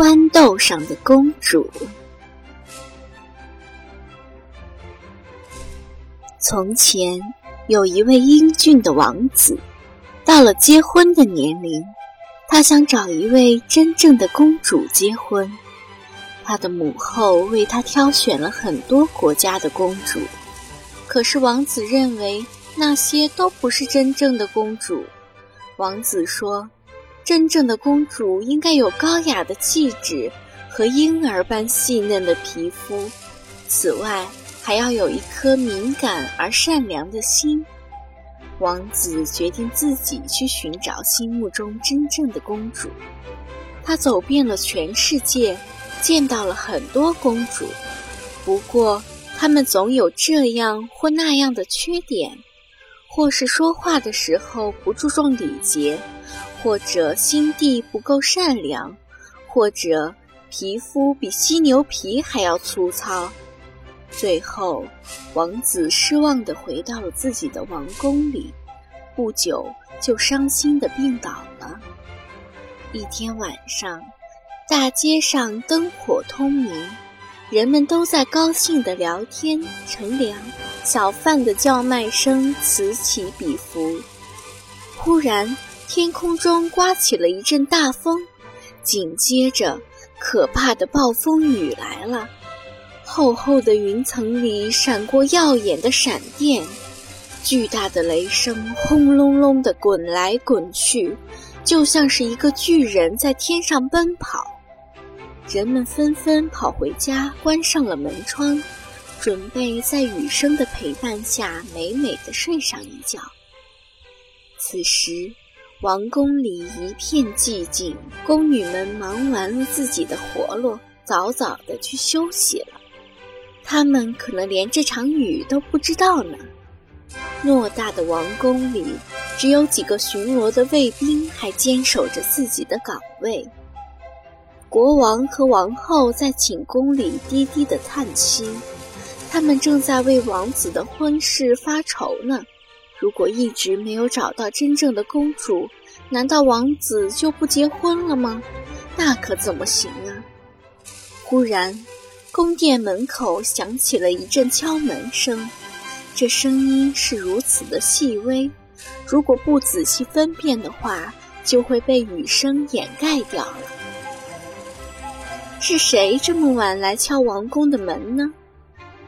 豌豆上的公主。从前有一位英俊的王子，到了结婚的年龄，他想找一位真正的公主结婚。他的母后为他挑选了很多国家的公主，可是王子认为那些都不是真正的公主。王子说。真正的公主应该有高雅的气质和婴儿般细嫩的皮肤，此外还要有一颗敏感而善良的心。王子决定自己去寻找心目中真正的公主。他走遍了全世界，见到了很多公主，不过她们总有这样或那样的缺点，或是说话的时候不注重礼节。或者心地不够善良，或者皮肤比犀牛皮还要粗糙。最后，王子失望地回到了自己的王宫里，不久就伤心地病倒了。一天晚上，大街上灯火通明，人们都在高兴地聊天乘凉，小贩的叫卖声此起彼伏。忽然，天空中刮起了一阵大风，紧接着，可怕的暴风雨来了。厚厚的云层里闪过耀眼的闪电，巨大的雷声轰隆隆地滚来滚去，就像是一个巨人在天上奔跑。人们纷纷跑回家，关上了门窗，准备在雨声的陪伴下美美的睡上一觉。此时。王宫里一片寂静，宫女们忙完了自己的活络，早早的去休息了。他们可能连这场雨都不知道呢。偌大的王宫里，只有几个巡逻的卫兵还坚守着自己的岗位。国王和王后在寝宫里低低的叹息，他们正在为王子的婚事发愁呢。如果一直没有找到真正的公主，难道王子就不结婚了吗？那可怎么行啊！忽然，宫殿门口响起了一阵敲门声，这声音是如此的细微，如果不仔细分辨的话，就会被雨声掩盖掉了。是谁这么晚来敲王宫的门呢？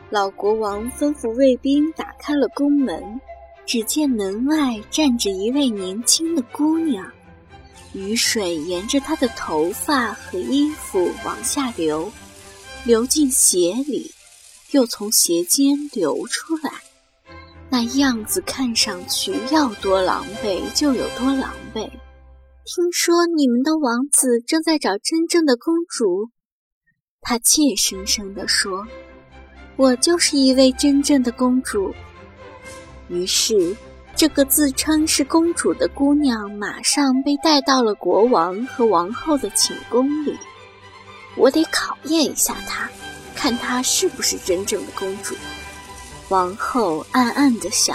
老国王吩咐卫兵打开了宫门。只见门外站着一位年轻的姑娘，雨水沿着她的头发和衣服往下流，流进鞋里，又从鞋尖流出来。那样子看上去要多狼狈就有多狼狈。听说你们的王子正在找真正的公主，他怯生生地说：“我就是一位真正的公主。”于是，这个自称是公主的姑娘马上被带到了国王和王后的寝宫里。我得考验一下她，看她是不是真正的公主。王后暗暗地想。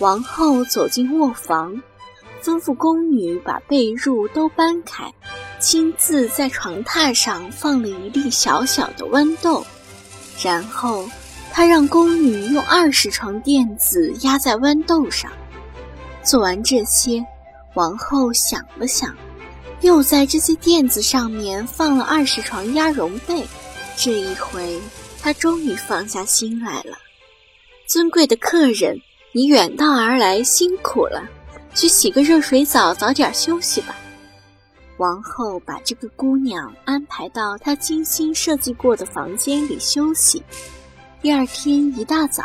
王后走进卧房，吩咐宫女把被褥都搬开，亲自在床榻上放了一粒小小的豌豆，然后。他让宫女用二十床垫子压在豌豆上。做完这些，王后想了想，又在这些垫子上面放了二十床鸭绒被。这一回，她终于放下心来了。尊贵的客人，你远道而来，辛苦了，去洗个热水澡，早点休息吧。王后把这个姑娘安排到她精心设计过的房间里休息。第二天一大早，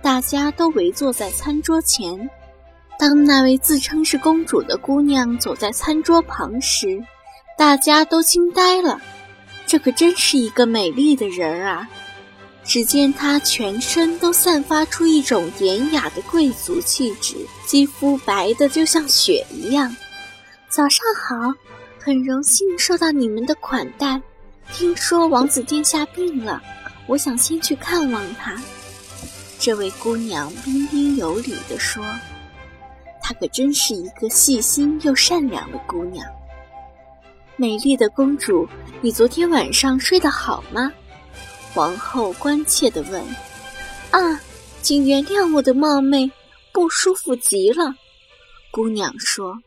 大家都围坐在餐桌前。当那位自称是公主的姑娘走在餐桌旁时，大家都惊呆了。这可真是一个美丽的人儿啊！只见她全身都散发出一种典雅的贵族气质，肌肤白的就像雪一样。早上好，很荣幸受到你们的款待。听说王子殿下病了。我想先去看望他。这位姑娘彬彬有礼地说：“她可真是一个细心又善良的姑娘。”美丽的公主，你昨天晚上睡得好吗？皇后关切地问。啊，请原谅我的冒昧，不舒服极了。姑娘说：“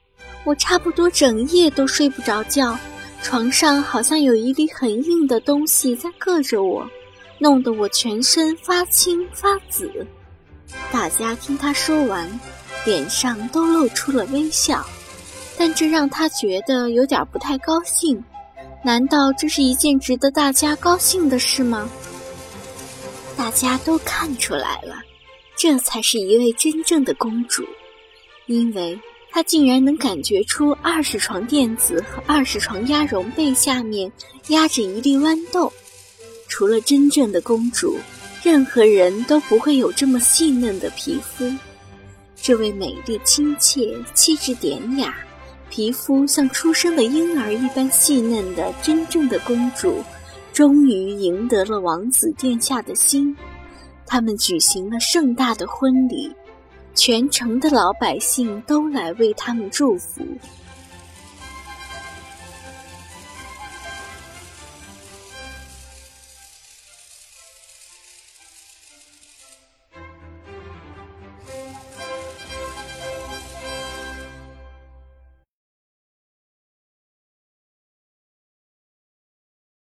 我差不多整夜都睡不着觉，床上好像有一粒很硬的东西在硌着我，弄得我全身发青发紫。”大家听她说完，脸上都露出了微笑。但这让他觉得有点不太高兴。难道这是一件值得大家高兴的事吗？大家都看出来了，这才是一位真正的公主，因为她竟然能感觉出二十床垫子和二十床鸭绒被下面压着一粒豌豆。除了真正的公主，任何人都不会有这么细嫩的皮肤。这位美丽亲切、气质典雅。皮肤像出生的婴儿一般细嫩的真正的公主，终于赢得了王子殿下的心。他们举行了盛大的婚礼，全城的老百姓都来为他们祝福。